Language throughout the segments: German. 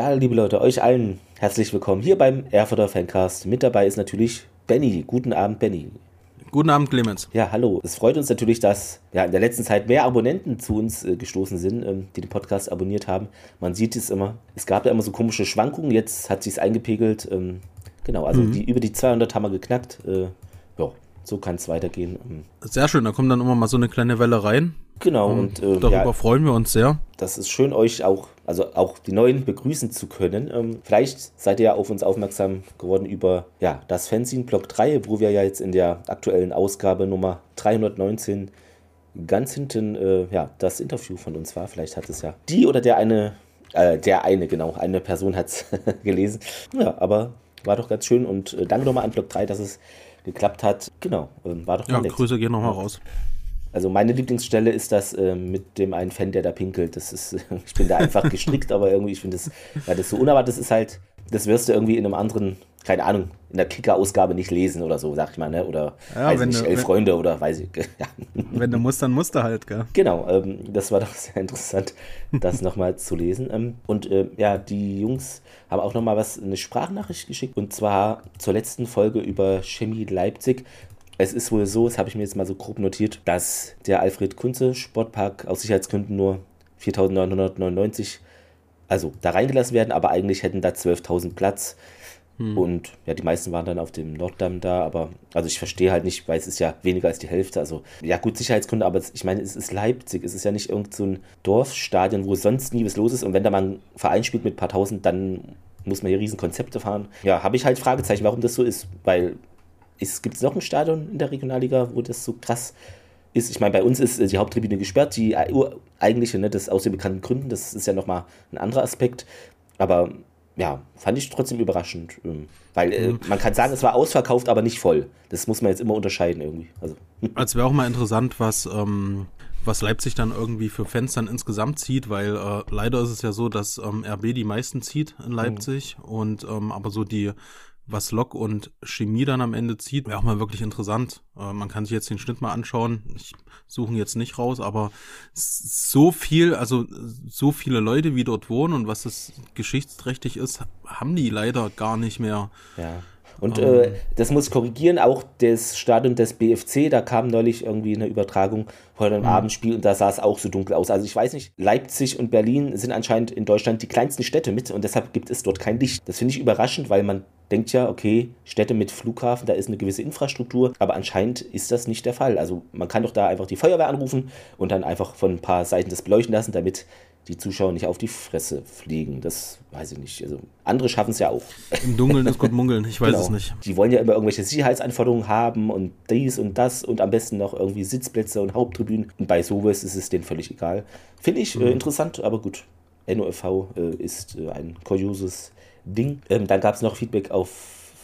Ja, liebe Leute, euch allen herzlich willkommen hier beim Erfurter Fancast. Mit dabei ist natürlich Benny. Guten Abend, Benny. Guten Abend, Clemens. Ja, hallo. Es freut uns natürlich, dass ja, in der letzten Zeit mehr Abonnenten zu uns äh, gestoßen sind, ähm, die den Podcast abonniert haben. Man sieht es immer. Es gab ja immer so komische Schwankungen. Jetzt hat sich es eingepegelt. Ähm, genau, also mhm. die, über die 200 haben wir geknackt. Äh, so kann es weitergehen. Ähm, sehr schön, da kommt dann immer mal so eine kleine Welle rein. Genau, und, und äh, darüber ja, freuen wir uns sehr. Das ist schön, euch auch, also auch die Neuen begrüßen zu können. Ähm, vielleicht seid ihr ja auf uns aufmerksam geworden über ja, das Fanzine Block 3, wo wir ja jetzt in der aktuellen Ausgabe Nummer 319 ganz hinten äh, ja, das Interview von uns war. Vielleicht hat es ja die oder der eine, äh, der eine, genau, eine Person hat es gelesen. Ja, aber war doch ganz schön und äh, danke nochmal an Block 3, dass es geklappt hat. Genau, ähm, war doch Ja. Grüße gehen nochmal raus. Also meine Lieblingsstelle ist das äh, mit dem einen Fan, der da pinkelt. Das ist, ich bin da einfach gestrickt, aber irgendwie, ich finde das, weil das so unerwartet ist, ist halt, das wirst du irgendwie in einem anderen, keine Ahnung, in der Kicker-Ausgabe nicht lesen oder so, sag ich mal, ne? Oder ja, weiß nicht, du, elf wenn, Freunde oder weiß ich. Ja. Wenn du musst, dann musst du halt, gell? Genau, ähm, das war doch sehr interessant, das nochmal zu lesen. Ähm, und äh, ja, die Jungs haben auch nochmal was, eine Sprachnachricht geschickt und zwar zur letzten Folge über Chemie Leipzig. Es ist wohl so, das habe ich mir jetzt mal so grob notiert, dass der Alfred Kunze Sportpark aus Sicherheitsgründen nur 4.999, also da reingelassen werden, aber eigentlich hätten da 12.000 Platz. Hm. Und ja, die meisten waren dann auf dem Norddamm da, aber also ich verstehe halt nicht, weil es ist ja weniger als die Hälfte. Also ja, gut, Sicherheitsgründe, aber ich meine, es ist Leipzig, es ist ja nicht irgend so ein Dorfstadion, wo sonst nie was los ist. Und wenn da mal ein Verein spielt mit ein paar tausend, dann muss man hier riesen Konzepte fahren. Ja, habe ich halt Fragezeichen, warum das so ist, weil Gibt es noch ein Stadion in der Regionalliga, wo das so krass ist? Ich meine, bei uns ist äh, die Haupttribüne gesperrt, die eigentliche, ne, das aus den bekannten Gründen, das ist ja nochmal ein anderer Aspekt. Aber ja, fand ich trotzdem überraschend. Ähm, weil äh, mhm. man kann sagen, es war ausverkauft, aber nicht voll. Das muss man jetzt immer unterscheiden irgendwie. Also, also wäre auch mal interessant, was, ähm, was Leipzig dann irgendwie für Fans dann insgesamt zieht, weil äh, leider ist es ja so, dass ähm, RB die meisten zieht in Leipzig mhm. und ähm, aber so die was Lok und Chemie dann am Ende zieht, wäre auch mal wirklich interessant. Äh, man kann sich jetzt den Schnitt mal anschauen. Ich suche ihn jetzt nicht raus, aber so viel, also so viele Leute, wie dort wohnen und was das geschichtsträchtig ist, haben die leider gar nicht mehr. Ja. Und um. äh, das muss korrigieren, auch das Stadion des BFC, da kam neulich irgendwie eine Übertragung vor einem mhm. Abendspiel und da sah es auch so dunkel aus. Also ich weiß nicht, Leipzig und Berlin sind anscheinend in Deutschland die kleinsten Städte mit und deshalb gibt es dort kein Licht. Das finde ich überraschend, weil man denkt ja, okay, Städte mit Flughafen, da ist eine gewisse Infrastruktur, aber anscheinend ist das nicht der Fall. Also man kann doch da einfach die Feuerwehr anrufen und dann einfach von ein paar Seiten das beleuchten lassen, damit die Zuschauer nicht auf die Fresse fliegen. Das weiß ich nicht. Also andere schaffen es ja auch. Im Dunkeln ist gut munkeln, ich weiß genau. es nicht. Die wollen ja immer irgendwelche Sicherheitsanforderungen haben und dies und das und am besten noch irgendwie Sitzplätze und Haupttribünen. Und bei sowas ist es denen völlig egal. Finde ich äh, mhm. äh, interessant, aber gut. NOFV äh, ist äh, ein kurioses Ding. Ähm, dann gab es noch Feedback auf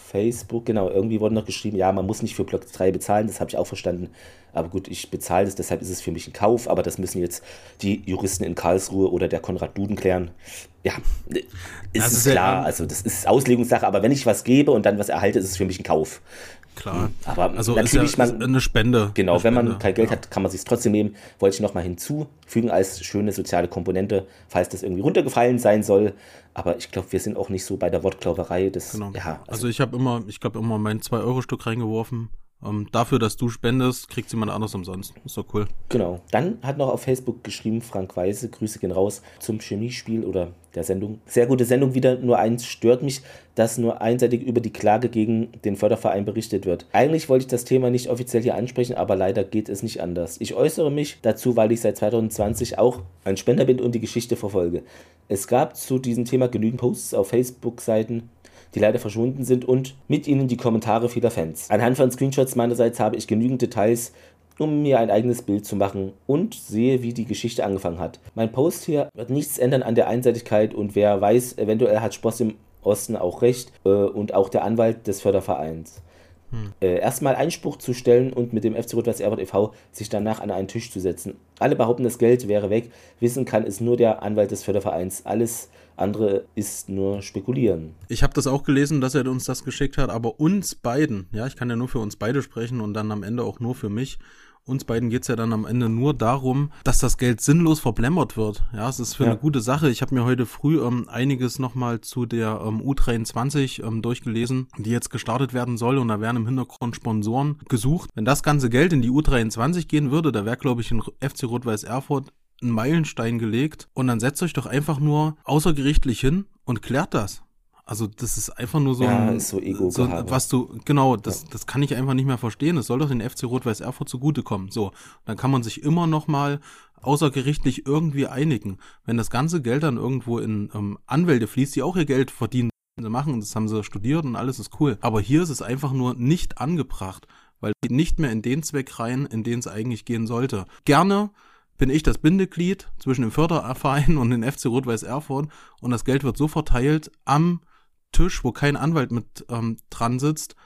Facebook, genau, irgendwie wurde noch geschrieben, ja, man muss nicht für Block 3 bezahlen, das habe ich auch verstanden. Aber gut, ich bezahle das, deshalb ist es für mich ein Kauf, aber das müssen jetzt die Juristen in Karlsruhe oder der Konrad Duden klären. Ja, ist also es klar, also das ist Auslegungssache, aber wenn ich was gebe und dann was erhalte, ist es für mich ein Kauf. Klar. Aber also natürlich ist ja, man, eine Spende. Genau, eine wenn man kein Geld ja. hat, kann man sich trotzdem nehmen. Wollte ich nochmal hinzufügen als schöne soziale Komponente, falls das irgendwie runtergefallen sein soll. Aber ich glaube, wir sind auch nicht so bei der Wortklauberei. Das, genau. ja, also, also ich habe immer, ich glaube, immer mein 2-Euro-Stück reingeworfen. Ähm, dafür, dass du spendest, kriegt jemand anders umsonst. Ist doch cool. Genau. Dann hat noch auf Facebook geschrieben, Frank Weise, Grüße gehen raus zum Chemiespiel oder der Sendung. Sehr gute Sendung wieder. Nur eins stört mich, dass nur einseitig über die Klage gegen den Förderverein berichtet wird. Eigentlich wollte ich das Thema nicht offiziell hier ansprechen, aber leider geht es nicht anders. Ich äußere mich dazu, weil ich seit 2020 auch ein Spender bin und die Geschichte verfolge. Es gab zu diesem Thema genügend Posts auf Facebook-Seiten die leider verschwunden sind und mit ihnen die Kommentare vieler Fans. Anhand von Screenshots meinerseits habe ich genügend Details, um mir ein eigenes Bild zu machen und sehe, wie die Geschichte angefangen hat. Mein Post hier wird nichts ändern an der Einseitigkeit und wer weiß, eventuell hat Sposs im Osten auch recht äh, und auch der Anwalt des Fördervereins. Hm. Äh, erstmal Einspruch zu stellen und mit dem FC Rot-Weiß Erfurt e.V. sich danach an einen Tisch zu setzen. Alle behaupten, das Geld wäre weg. Wissen kann es nur der Anwalt des Fördervereins. Alles andere ist nur spekulieren. Ich habe das auch gelesen, dass er uns das geschickt hat, aber uns beiden, ja, ich kann ja nur für uns beide sprechen und dann am Ende auch nur für mich. uns beiden geht's ja dann am Ende nur darum, dass das Geld sinnlos verblämmert wird. Ja, es ist für Ja. eine gute Sache. Ich habe mir heute früh ähm, einiges nochmal zu der ähm, U23 ähm, durchgelesen, die jetzt gestartet werden soll und da werden im Hintergrund Sponsoren gesucht. Wenn das ganze Geld in die U23 gehen würde, da wäre, glaube ich, in FC Rot-Weiß Erfurt ein Meilenstein gelegt und dann setzt euch doch einfach nur außergerichtlich hin und klärt das. Also das ist einfach nur so Ja, ein, ist so Ego-Gehabe. was du genau, das das kann ich einfach nicht mehr verstehen. Es soll doch den FC Rot-Weiß Erfurt zugutekommen. So, dann kann man sich immer noch mal außergerichtlich irgendwie einigen. Wenn das ganze Geld dann irgendwo in ähm, Anwälte fließt, die auch ihr Geld verdienen sie machen, das haben sie studiert und alles ist cool. Aber hier ist es einfach nur nicht angebracht, weil es geht nicht mehr in den Zweck rein, in den es eigentlich gehen sollte. Gerne bin ich das Bindeglied zwischen dem Förderverein und dem FC Rot-Weiß Erfurt und das Geld wird so verteilt am Tisch, wo kein Anwalt mit ähm, dran sitzt,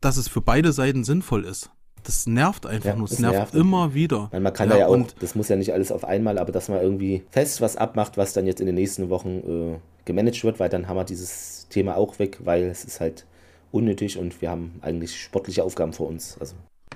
dass es für beide Seiten sinnvoll ist. Das nervt einfach Ja, nur. Es das nervt, nervt. immer wieder. Man kann da ja auch, das muss ja nicht alles auf einmal, aber dass man irgendwie fest was abmacht, was dann jetzt in den nächsten Wochen äh, gemanagt wird, weil dann haben wir dieses Thema auch weg, weil es ist halt unnötig und wir haben eigentlich sportliche Aufgaben vor uns. Also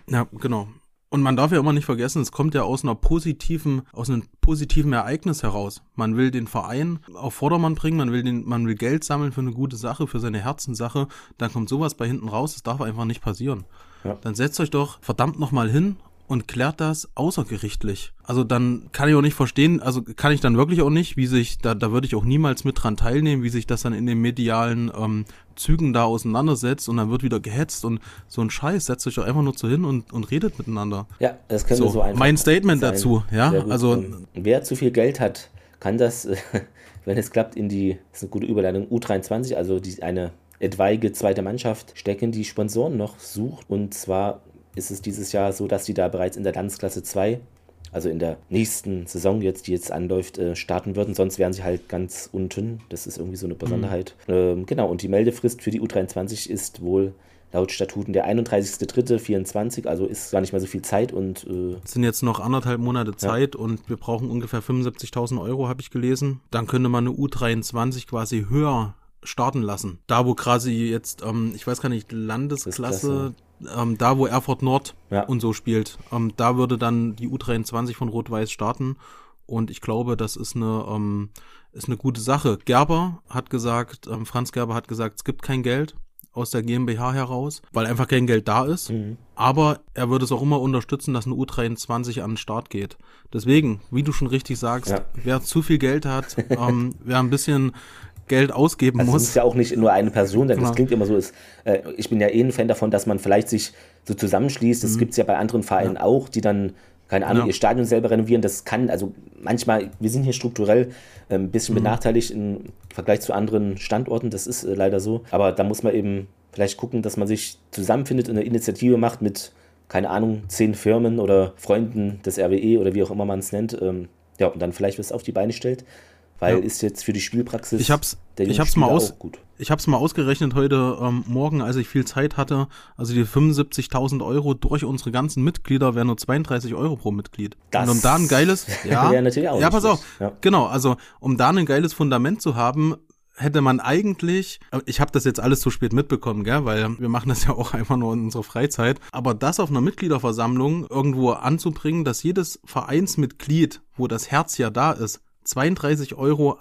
Ja, genau. Und man darf ja immer nicht vergessen, es kommt ja aus einer positiven, aus einem positiven Ereignis heraus. Man will den Verein auf Vordermann bringen, man will den, man will Geld sammeln für eine gute Sache, für seine Herzenssache. Dann kommt sowas bei hinten raus, das darf einfach nicht passieren. Ja. Dann setzt euch doch verdammt nochmal hin und klärt das außergerichtlich. Also dann kann ich auch nicht verstehen, also kann ich dann wirklich auch nicht, wie sich, da, da würde ich auch niemals mit dran teilnehmen, wie sich das dann in den medialen ähm, Zügen da auseinandersetzt und dann wird wieder gehetzt und so ein Scheiß, setzt euch doch einfach nur so hin und, und redet miteinander. ja, das können wir So, so einfach. mein Statement sein. dazu, ja, also- wer zu viel Geld hat, kann das, wenn es klappt, in die, das ist eine gute Überleitung, U23, also die, eine etwaige zweite Mannschaft stecken, die Sponsoren noch sucht. Und zwar ist es dieses Jahr so, dass die da bereits in der Landesklasse 2, also in der nächsten Saison jetzt, die jetzt anläuft, äh, starten würden. Sonst wären sie halt ganz unten. Das ist irgendwie so eine Besonderheit. Ähm, genau, und die Meldefrist für die U23 ist wohl laut Statuten der 31.03.24, also ist gar nicht mehr so viel Zeit und äh, Es sind jetzt noch anderthalb Monate Zeit und wir brauchen ungefähr 75.000 Euro, habe ich gelesen. Dann könnte man eine U23 quasi höher starten lassen. Da, wo quasi jetzt, ähm, ich weiß gar nicht, Landesklasse, ähm, da, wo Erfurt Nord Ja. und so spielt, ähm, da würde dann die U23 von Rot-Weiß starten. Und ich glaube, das ist eine, ähm, ist eine gute Sache. Gerber hat gesagt, ähm, Franz Gerber hat gesagt, es gibt kein Geld aus der GmbH heraus, weil einfach kein Geld da ist. Aber er würde es auch immer unterstützen, dass eine U23 an den Start geht. Deswegen, wie du schon richtig sagst, Ja. wer zu viel Geld hat, ähm, wer ein bisschen Geld ausgeben Also es muss. muss ja auch nicht nur eine Person sein. Genau. Das klingt immer so. Ist, äh, ich bin ja eh ein Fan davon, dass man vielleicht sich so zusammenschließt. Das gibt es ja bei anderen Vereinen auch, die dann, keine Ahnung, Mhm. Ja. ihr Stadion selber renovieren. Das kann, also manchmal, wir sind hier strukturell äh, ein bisschen Mhm. benachteiligt im Vergleich zu anderen Standorten. Das ist äh, leider so. Aber da muss man eben vielleicht gucken, dass man sich zusammenfindet und eine Initiative macht mit, keine Ahnung, zehn Firmen oder Freunden des RWE oder wie auch immer man es nennt. Ähm, ja, und dann vielleicht was auf die Beine stellt. Weil Ja. ist jetzt für die Spielpraxis Ich hab's, der ich hab's mal Spieler aus, auch gut. ich hab's mal ausgerechnet heute ähm, Morgen, als ich viel Zeit hatte. Also die 75.000 Euro durch unsere ganzen Mitglieder wären nur 32 Euro pro Mitglied. Das Und um da ein geiles, ja, wäre natürlich auch ja, pass auf, ja. genau. Also um da ein geiles Fundament zu haben, hätte man eigentlich, ich habe das jetzt alles zu spät mitbekommen, gell, weil wir machen das ja auch einfach nur in unserer Freizeit, aber das auf einer Mitgliederversammlung irgendwo anzubringen, dass jedes Vereinsmitglied, wo das Herz ja da ist, 32,61 Euro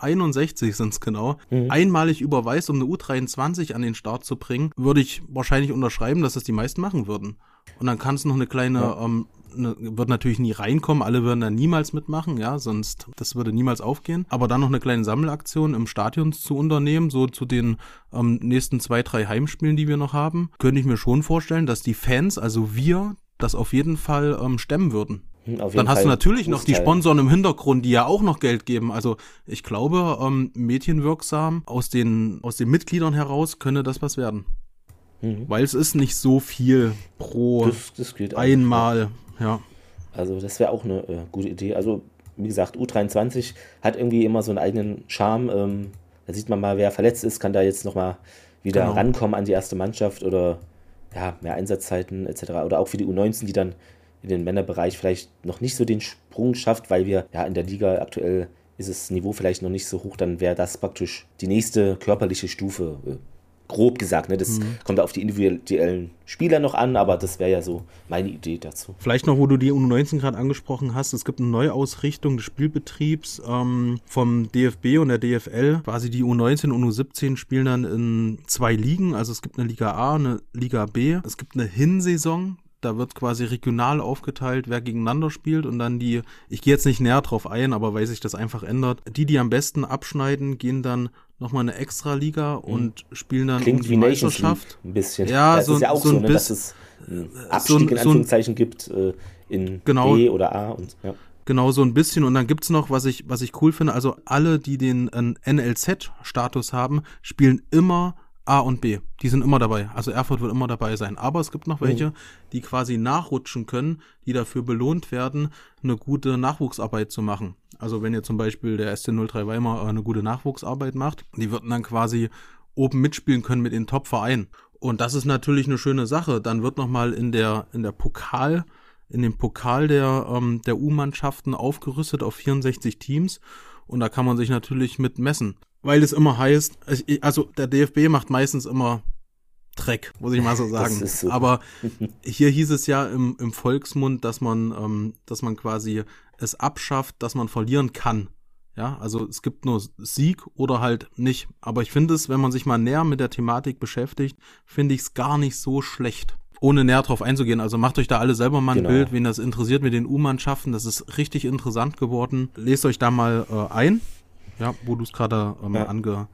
sind es genau, einmalig überweist, um eine U23 an den Start zu bringen, würde ich wahrscheinlich unterschreiben, dass das die meisten machen würden. Und dann kann es noch eine kleine, ähm, eine, wird natürlich nie reinkommen, alle würden da niemals mitmachen, ja, sonst, das würde niemals aufgehen. Aber dann noch eine kleine Sammelaktion im Stadion zu unternehmen, so zu den ähm, nächsten zwei, drei Heimspielen, die wir noch haben, könnte ich mir schon vorstellen, dass die Fans, also wir, das auf jeden Fall ähm, stemmen würden. Hm, Dann hast Fall du natürlich noch die. Sponsoren im Hintergrund, die ja auch noch Geld geben. Also ich glaube, ähm, medienwirksam aus den, aus den Mitgliedern heraus könne das was werden. Weil es ist nicht so viel pro Mhm. Das, das einmal. Ja. Also das wäre auch eine äh, gute Idee. Also wie gesagt, U23 hat irgendwie immer so einen eigenen Charme. Ähm, da sieht man mal, wer verletzt ist, kann da jetzt nochmal wieder Genau. rankommen an die erste Mannschaft oder ja, mehr Einsatzzeiten etc. Oder auch für die U19, die dann in den Männerbereich vielleicht noch nicht so den Sprung schafft, weil wir ja in der Liga aktuell ist das Niveau vielleicht noch nicht so hoch, dann wäre das praktisch die nächste körperliche Stufe. Äh, grob gesagt. Ne? Das mhm. kommt auf die individuellen Spieler noch an, aber das wäre ja so meine Idee dazu. Vielleicht noch, wo du die U19 gerade angesprochen hast, es gibt eine Neuausrichtung des Spielbetriebs ähm, vom DFB und der DFL. Quasi die U19 und U17 spielen dann in zwei Ligen. Also es gibt eine Liga A, eine Liga B. Es gibt eine Hinsaison, da wird quasi regional aufgeteilt, wer gegeneinander spielt und dann die, ich gehe jetzt nicht näher drauf ein, aber weil sich das einfach ändert, die, die am besten abschneiden, gehen dann nochmal eine Extra-Liga mhm. und spielen dann Klingt um die wie Meisterschaft. ein bisschen. Ja, das so, ist ja auch so, so, ne, dass es Abstieg so, in Anführungszeichen gibt äh, in genau, B oder A und ja. Genau, so ein bisschen. Und dann gibt's noch, was ich, was ich cool finde, also alle, die den äh, NLZ-Status haben, spielen immer A und B. Die sind immer dabei. Also Erfurt wird immer dabei sein. Aber es gibt noch welche, mhm. die quasi nachrutschen können, die dafür belohnt werden, eine gute Nachwuchsarbeit zu machen. Also wenn ihr zum Beispiel der SC03 Weimar eine gute Nachwuchsarbeit macht, die würden dann quasi oben mitspielen können mit den Top-Vereinen. Und das ist natürlich eine schöne Sache. Dann wird nochmal in der, in der Pokal, in dem Pokal der, ähm, der U-Mannschaften aufgerüstet auf 64 Teams. Und da kann man sich natürlich mit messen weil es immer heißt, also der DFB macht meistens immer Dreck, muss ich mal so sagen. So. Aber hier hieß es ja im, im Volksmund, dass man, ähm, dass man quasi es abschafft, dass man verlieren kann. Ja, also es gibt nur Sieg oder halt nicht. Aber ich finde es, wenn man sich mal näher mit der Thematik beschäftigt, finde ich es gar nicht so schlecht. Ohne näher drauf einzugehen. Also macht euch da alle selber mal ein genau. Bild, wen das interessiert mit den U-Mannschaften. Das ist richtig interessant geworden. Lest euch da mal äh, ein. Ja, wo du es gerade ähm, ja. ange.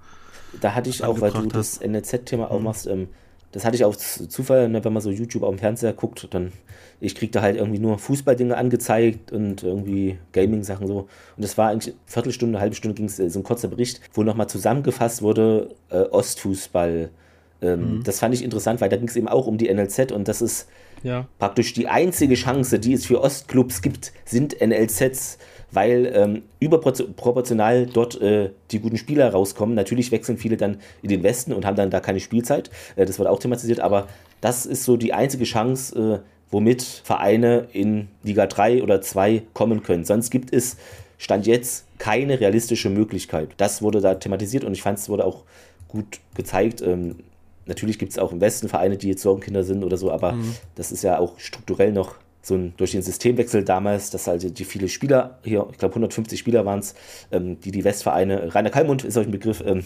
Da hatte ich auch, weil du das NLZ-Thema auch mhm. machst, ähm, das hatte ich auch Zufall, ne, wenn man so YouTube auf dem Fernseher guckt, dann ich krieg da halt irgendwie nur Fußballdinge angezeigt und irgendwie Gaming-Sachen so. Und das war eigentlich eine Viertelstunde, eine halbe Stunde ging es äh, so ein kurzer Bericht, wo nochmal zusammengefasst wurde, äh, Ostfußball. Ähm, mhm. Das fand ich interessant, weil da ging es eben auch um die NLZ und das ist ja. praktisch die einzige Chance, die es für Ostclubs gibt, sind NLZs weil ähm, überproportional dort äh, die guten Spieler rauskommen. Natürlich wechseln viele dann in den Westen und haben dann da keine Spielzeit. Äh, das wird auch thematisiert, aber das ist so die einzige Chance, äh, womit Vereine in Liga 3 oder 2 kommen können. Sonst gibt es Stand jetzt keine realistische Möglichkeit. Das wurde da thematisiert und ich fand, es wurde auch gut gezeigt. Ähm, natürlich gibt es auch im Westen Vereine, die jetzt Sorgenkinder sind oder so, aber mhm. das ist ja auch strukturell noch so ein, durch den Systemwechsel damals, dass halt die viele Spieler, hier, ich glaube 150 Spieler waren es, ähm, die die Westvereine, Rainer Kallmund ist euch ein Begriff, ähm,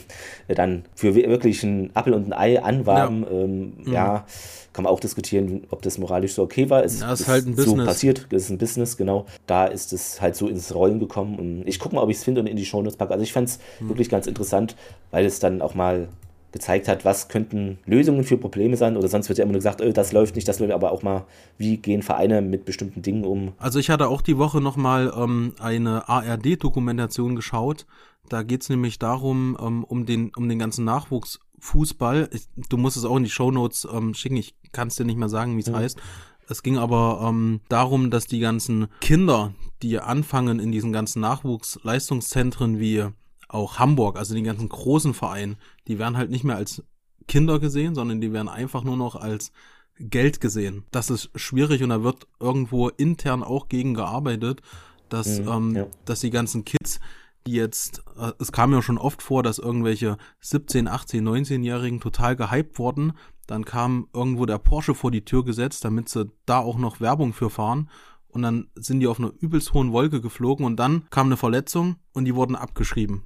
dann für wirklich ein Appel und ein Ei anwarben, ja. Ähm, mhm. ja. kann man auch diskutieren, ob das moralisch so okay war. Es ja, ist, ist halt ein so Business. passiert, es ist ein Business, genau. Da ist es halt so ins Rollen gekommen und ich gucke mal, ob ich es finde und in die Shownotes packe. Also ich fand es mhm. wirklich ganz interessant, weil es dann auch mal gezeigt hat, was könnten Lösungen für Probleme sein oder sonst wird ja immer nur gesagt, oh, das läuft nicht, das läuft, aber auch mal, wie gehen Vereine mit bestimmten Dingen um. Also ich hatte auch die Woche nochmal ähm, eine ARD-Dokumentation geschaut, da geht es nämlich darum, ähm, um, den, um den ganzen Nachwuchsfußball. Ich, du musst es auch in die Shownotes ähm, schicken, ich kann es dir nicht mehr sagen, wie es mhm. heißt. Es ging aber ähm, darum, dass die ganzen Kinder, die anfangen in diesen ganzen Nachwuchsleistungszentren wie auch Hamburg, also die ganzen großen Vereine, die werden halt nicht mehr als Kinder gesehen, sondern die werden einfach nur noch als Geld gesehen. Das ist schwierig und da wird irgendwo intern auch gegen gearbeitet, dass, mhm, ähm, ja. dass die ganzen Kids, die jetzt, äh, es kam ja schon oft vor, dass irgendwelche 17, 18, 19-Jährigen total gehypt wurden. Dann kam irgendwo der Porsche vor die Tür gesetzt, damit sie da auch noch Werbung für fahren. Und dann sind die auf einer übelst hohen Wolke geflogen und dann kam eine Verletzung und die wurden abgeschrieben.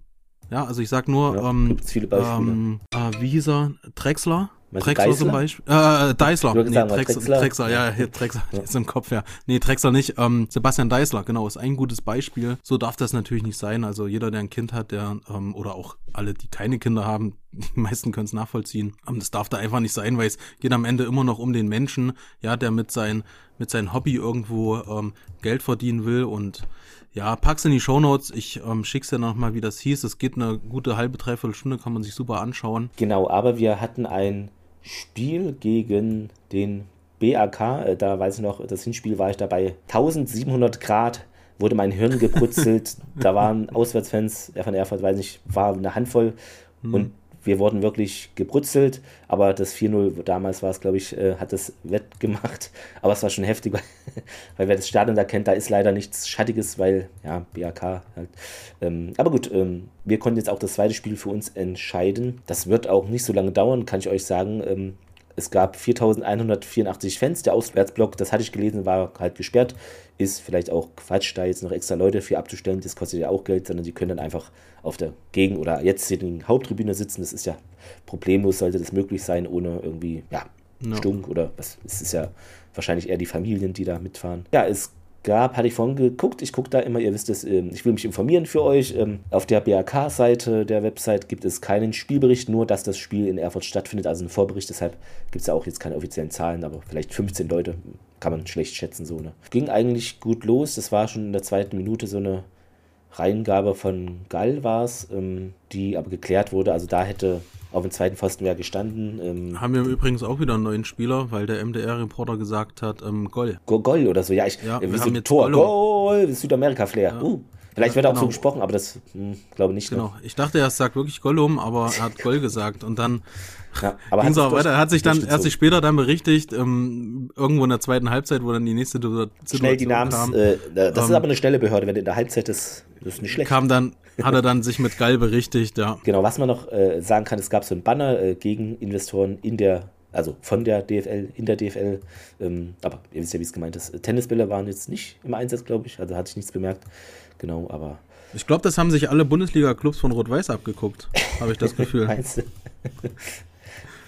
Ja, also ich sag nur, ja, ähm, viele Beispiele. Ähm, äh, wie hieß er? Drexler? Drexler zum Beispiel. Äh, Deisler. Nee, sagen, Drex Drexler. Drexler, ja, hier, Drexler ja. ist im Kopf, ja. Nee, Drexler nicht. Ähm, Sebastian Deisler, genau, ist ein gutes Beispiel. So darf das natürlich nicht sein. Also jeder, der ein Kind hat, der, ähm, oder auch alle, die keine Kinder haben, die meisten können es nachvollziehen. Ähm, das darf da einfach nicht sein, weil es geht am Ende immer noch um den Menschen, ja, der mit sein, mit seinem Hobby irgendwo ähm, Geld verdienen will und ja, pack's in die Shownotes. Ich ähm, schick's dir nochmal, wie das hieß. Es geht eine gute halbe, dreiviertel Stunde, kann man sich super anschauen. Genau, aber wir hatten ein Spiel gegen den BAK. Äh, da weiß ich noch, das Hinspiel war ich dabei. 1700 Grad wurde mein Hirn gebrutzelt. da waren Auswärtsfans, von Erfurt, weiß ich, war eine Handvoll. Hm. Und wir wurden wirklich gebrutzelt, aber das 4-0, damals war es, glaube ich, äh, hat es wettgemacht. Aber es war schon heftig, weil, weil, wer das Stadion da kennt, da ist leider nichts Schattiges, weil, ja, BAK halt. Ähm, aber gut, ähm, wir konnten jetzt auch das zweite Spiel für uns entscheiden. Das wird auch nicht so lange dauern, kann ich euch sagen. Ähm, es gab 4184 Fans. Der Auswärtsblock, das hatte ich gelesen, war halt gesperrt. Ist vielleicht auch Quatsch, da jetzt noch extra Leute für abzustellen. Das kostet ja auch Geld, sondern die können dann einfach auf der Gegen- oder jetzt in der Haupttribüne sitzen. Das ist ja problemlos, sollte das möglich sein, ohne irgendwie, ja, no. Stunk oder was. Es ist ja wahrscheinlich eher die Familien, die da mitfahren. Ja, es gab, hatte ich vorhin geguckt. Ich gucke da immer, ihr wisst es, ähm, ich will mich informieren für euch. Ähm, auf der BAK-Seite der Website gibt es keinen Spielbericht, nur dass das Spiel in Erfurt stattfindet, also ein Vorbericht. Deshalb gibt es ja auch jetzt keine offiziellen Zahlen, aber vielleicht 15 Leute kann man schlecht schätzen. So, ne? Ging eigentlich gut los. Das war schon in der zweiten Minute so eine Reingabe von Gall war es, ähm, die aber geklärt wurde. Also da hätte auf dem zweiten Pfosten wäre gestanden. Ähm, Haben wir übrigens auch wieder einen neuen Spieler, weil der MDR-Reporter gesagt hat, ähm, Goll. Goll oder so, ja, ich, ja, wie so ein Tor, Goll, Südamerika-Flair. Ja. Uh. Vielleicht wird er genau. auch so genau. gesprochen, aber das hm, glaube nicht. Ne? Genau. Ne? Ich dachte, er sagt wirklich Gollum, aber er hat Goll gesagt und dann ja, aber ging es auch weiter. Er hat sich dann sich später dann berichtigt, ähm, irgendwo in der zweiten Halbzeit, wo dann die nächste Situation Schnell die Namens, kam. Äh, das ähm, ist aber eine schnelle Behörde, wenn in der Halbzeit das, das ist nicht schlecht. Kam dann, hat er dann sich mit Gall berichtigt, ja. Genau, was man noch äh, sagen kann, es gab so ein Banner äh, gegen Investoren in der, also von der DFL, in der DFL, ähm, aber ihr wisst ja, wie es gemeint ist. Tennisbälle waren jetzt nicht im Einsatz, glaube ich, also hatte ich nichts bemerkt. Genau, aber. Ich glaube, das haben sich alle Bundesliga-Clubs von Rot-Weiß abgeguckt, habe ich das Gefühl. Du?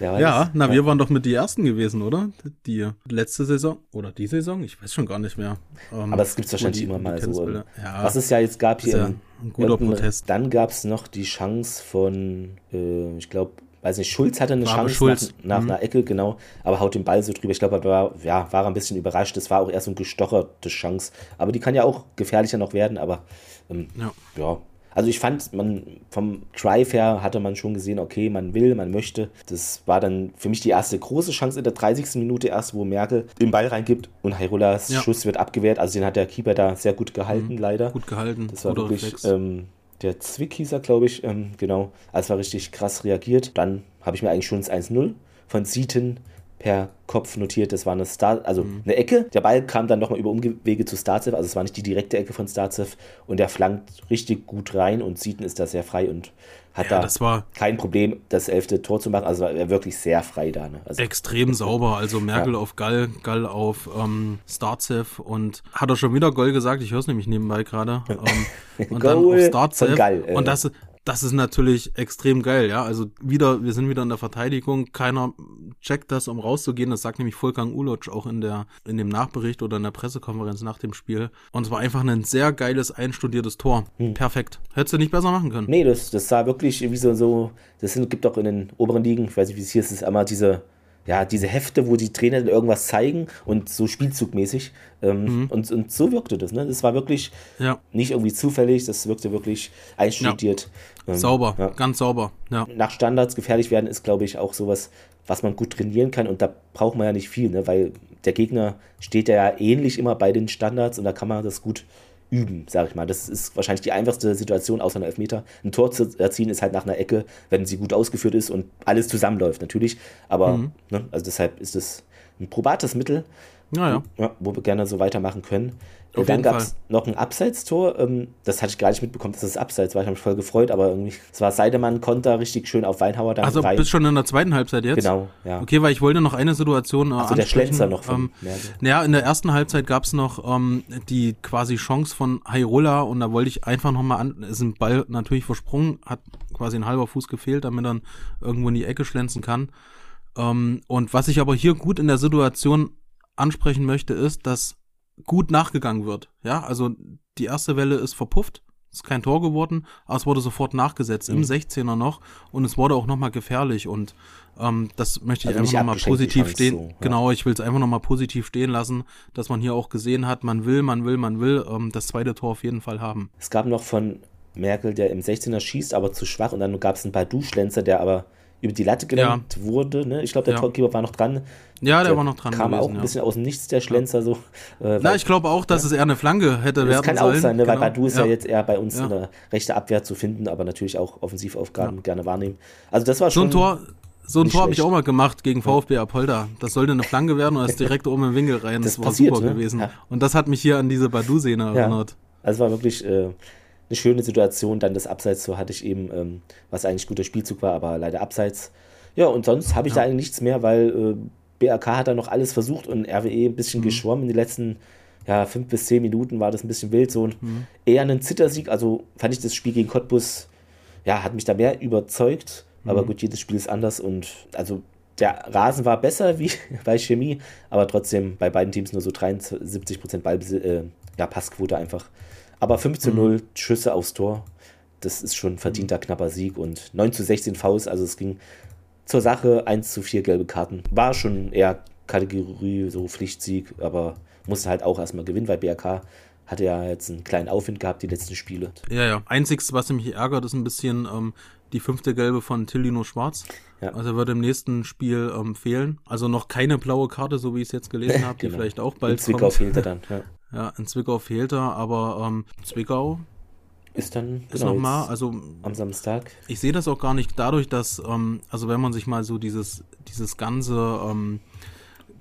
ja, na, wir waren doch mit die Ersten gewesen, oder? Die letzte Saison oder die Saison? Ich weiß schon gar nicht mehr. Ähm, Aber es gibt wahrscheinlich die, immer mal so. Ja, was es ja jetzt gab hier. Ja ein guter Protest. Dann gab es noch die Chance von, äh, ich glaube, weiß nicht, Schulz hatte eine war Chance Schulz. nach, nach mhm. einer Ecke, genau, aber haut den Ball so drüber. Ich glaube, er war, ja, war ein bisschen überrascht. Das war auch eher so eine gestocherte Chance. Aber die kann ja auch gefährlicher noch werden, aber ähm, ja. ja. Also ich fand, man vom Drive her hatte man schon gesehen, okay, man will, man möchte. Das war dann für mich die erste große Chance in der 30. Minute erst, wo Merkel den Ball reingibt und Hairolas ja. Schuss wird abgewehrt. Also den hat der Keeper da sehr gut gehalten, mhm. leider. Gut gehalten. Das war wirklich ähm, der Zwick hieß er, glaube ich, ähm, genau. Also war richtig krass reagiert. Dann habe ich mir eigentlich schon das 1-0 von Seaton per Kopf notiert, das war eine Star, also mhm. eine Ecke. Der Ball kam dann nochmal über Umwege zu Starzev, also es war nicht die direkte Ecke von Starzev und der flankt richtig gut rein und Sieten ist da sehr frei und hat ja, da kein Problem, das elfte Tor zu machen. Also war er wirklich sehr frei da. Ne? Also, extrem sauber. Also Merkel ja. auf Gall, Gall auf ähm, Starzev und hat er schon wieder Goll gesagt. Ich höre es nämlich nebenbei gerade. Ähm, und dann auf Starzev. Gall, äh. Und das, das ist natürlich extrem geil, ja. Also wieder, wir sind wieder in der Verteidigung. Keiner checkt das, um rauszugehen. Das sagt nämlich Volkan Uloc auch in der, in dem Nachbericht oder in der Pressekonferenz nach dem Spiel. Und es war einfach ein sehr geiles, einstudiertes Tor. Hm. Perfekt. Hättest du nicht besser machen können. Nee, das, das sah wirklich wie so, so, das sind, gibt auch in den oberen Ligen, ich weiß nicht, wie es hier ist, ist einmal diese, ja, diese Hefte, wo die Trainer irgendwas zeigen und so spielzugmäßig. Ähm, mhm. und, und so wirkte das. Ne? Das war wirklich ja. nicht irgendwie zufällig, das wirkte wirklich einstudiert. Ja. Ähm, sauber, ja. ganz sauber. Nach Standards gefährlich werden ist, glaube ich, auch sowas, was man gut trainieren kann. Und da braucht man ja nicht viel, ne? weil der Gegner steht ja ähnlich immer bei den Standards und da kann man das gut üben, sag ich mal. Das ist wahrscheinlich die einfachste Situation außer einer Elfmeter. Ein Tor zu erzielen ist halt nach einer Ecke, wenn sie gut ausgeführt ist und alles zusammenläuft, natürlich. Aber, mhm. ne, also deshalb ist es ein probates Mittel, ja, ja. wo wir gerne so weitermachen können. Auf dann gab es noch ein Abseitstor. Ähm, das hatte ich gar nicht mitbekommen, dass es Abseits war. Ich habe mich voll gefreut, aber irgendwie, es war Seidemann, Konter richtig schön auf Weinhauer da Also rein. bist schon in der zweiten Halbzeit jetzt? Genau, ja. Okay, weil ich wollte noch eine Situation äh, Also der Schlenzer noch von ähm, Naja, in der ersten Halbzeit gab es noch ähm, die quasi Chance von Hairola und da wollte ich einfach nochmal an, ist ein Ball natürlich versprungen, hat quasi ein halber Fuß gefehlt, damit er dann irgendwo in die Ecke schlenzen kann. Ähm, und was ich aber hier gut in der Situation ansprechen möchte, ist, dass gut nachgegangen wird. Ja, also die erste Welle ist verpufft, ist kein Tor geworden, aber es wurde sofort nachgesetzt, mhm. im 16er noch und es wurde auch nochmal gefährlich und ähm, das möchte ich also einfach nochmal positiv stehen. So, ja. Genau, ich will es einfach nochmal positiv stehen lassen, dass man hier auch gesehen hat, man will, man will, man will ähm, das zweite Tor auf jeden Fall haben. Es gab noch von Merkel, der im 16er schießt, aber zu schwach und dann gab es einen Badu-Schlenzer, der aber über die Latte gelenkt ja. wurde. Ne? Ich glaube, der ja. Torkeeper war noch dran. Ja, der, der war noch dran. Kam gewesen, auch ein bisschen aus dem Nichts, der Schlenzer so. Äh, Na, ich glaube auch, dass es eher eine Flanke hätte das werden sollen. Das kann auch sein, ne? genau. weil Badu ist ja. jetzt eher bei uns in der rechten Abwehr zu finden, aber natürlich auch Offensivaufgaben gerne wahrnehmen. Also das war schon. So ein Tor, so ein Tor habe ich auch mal gemacht gegen VfB Apolda. Das sollte eine Flanke werden und er ist direkt oben im Winkel rein. Das, das war passiert, super ne? gewesen. Und das hat mich hier an diese Badu-Szene erinnert. Also war wirklich äh, eine schöne Situation. Dann das Abseits, so hatte ich eben, ähm, was eigentlich guter Spielzug war, aber leider Abseits. Ja, und sonst habe ich ja. da eigentlich nichts mehr, weil äh, BRK hat da noch alles versucht und RWE ein bisschen mhm. geschwommen. In den letzten ja, fünf bis zehn Minuten war das ein bisschen wild. So mhm. eher ein Zittersieg. Also fand ich das Spiel gegen Cottbus, ja, hat mich da mehr überzeugt. Mhm. Aber gut, jedes Spiel ist anders und also der Rasen war besser wie bei Chemie, aber trotzdem bei beiden Teams nur so 73% Ball, äh, ja, Passquote einfach. Aber 15-0 mhm. Schüsse aufs Tor, das ist schon ein verdienter knapper Sieg und 9 zu 16 Faust, also es ging zur Sache, 1 zu 4 gelbe Karten. War schon eher Kategorie, so Pflichtsieg, aber musste halt auch erstmal gewinnen, weil BRK hatte ja jetzt einen kleinen Aufwind gehabt, die letzten Spiele. Ja, ja. Einziges, was mich ärgert, ist ein bisschen ähm, die fünfte Gelbe von Tillino Schwarz. Ja. Also er wird im nächsten Spiel ähm, fehlen. Also noch keine blaue Karte, so wie ich es jetzt gelesen habe, die genau. vielleicht auch bald in Zwickau kommt. fehlt er dann, ja. Ja, in Zwickau fehlt er, aber ähm, Zwickau ist dann ist genau, nochmal, also am Samstag. Ich sehe das auch gar nicht dadurch, dass, ähm, also wenn man sich mal so dieses, dieses ganze ähm,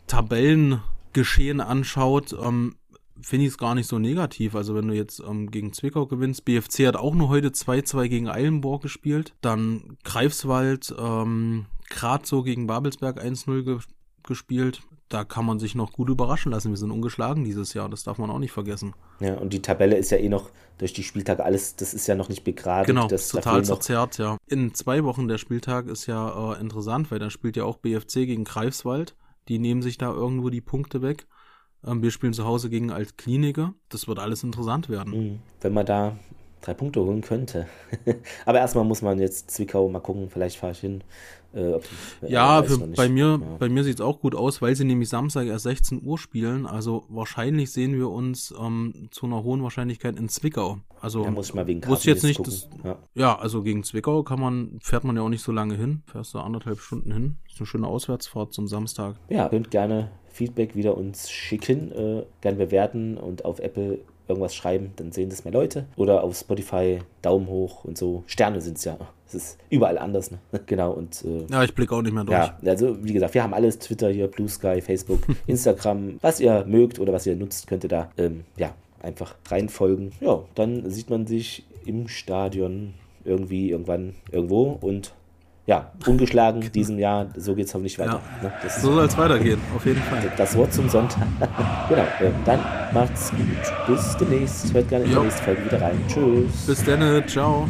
Tabellengeschehen anschaut, ähm, finde ich es gar nicht so negativ. Also wenn du jetzt ähm, gegen Zwickau gewinnst, BFC hat auch nur heute 2-2 gegen Eilenburg gespielt, dann Greifswald, ähm, so gegen Babelsberg 1-0 ge gespielt da kann man sich noch gut überraschen lassen. Wir sind ungeschlagen dieses Jahr, das darf man auch nicht vergessen. Ja, und die Tabelle ist ja eh noch durch die Spieltage alles, das ist ja noch nicht begradigt. Genau, das total verzerrt, ja. In zwei Wochen der Spieltag ist ja äh, interessant, weil dann spielt ja auch BFC gegen Greifswald. Die nehmen sich da irgendwo die Punkte weg. Ähm, wir spielen zu Hause gegen Altklinike. Das wird alles interessant werden. Mhm. Wenn man da drei Punkte holen könnte. Aber erstmal muss man jetzt Zwickau mal gucken, vielleicht fahre ich hin. Äh, ich, ja, für, bei mir, ja. bei mir sieht es auch gut aus, weil sie nämlich Samstag erst 16 Uhr spielen. Also wahrscheinlich sehen wir uns ähm, zu einer hohen Wahrscheinlichkeit in Zwickau. Also ja, muss ich mal wegen Karten jetzt nicht. Das, ja. ja. also gegen Zwickau kann man, fährt man ja auch nicht so lange hin. Fährst du anderthalb Stunden hin. Ist eine schöne Auswärtsfahrt zum Samstag. Ja, könnt gerne Feedback wieder uns schicken, äh, gerne bewerten und auf Apple irgendwas schreiben, dann sehen das mehr Leute. Oder auf Spotify Daumen hoch und so. Sterne sind es ja. Es ist überall anders. Ne? Genau. Und, äh, ja, ich blicke auch nicht mehr durch. Ja, also wie gesagt, wir haben alles: Twitter hier, Blue Sky, Facebook, Instagram. was ihr mögt oder was ihr nutzt, könnt ihr da ähm, ja, einfach reinfolgen. Ja, dann sieht man sich im Stadion irgendwie, irgendwann, irgendwo und ja, ungeschlagen in diesem Jahr. So geht es hoffentlich weiter. Ja. Ne? so soll es weitergehen, auf jeden Fall. Das Wort zum Sonntag. genau. Äh, dann macht's gut. Bis demnächst. Hört gerne in der nächsten Folge wieder rein. Tschüss. Bis dann. Ciao.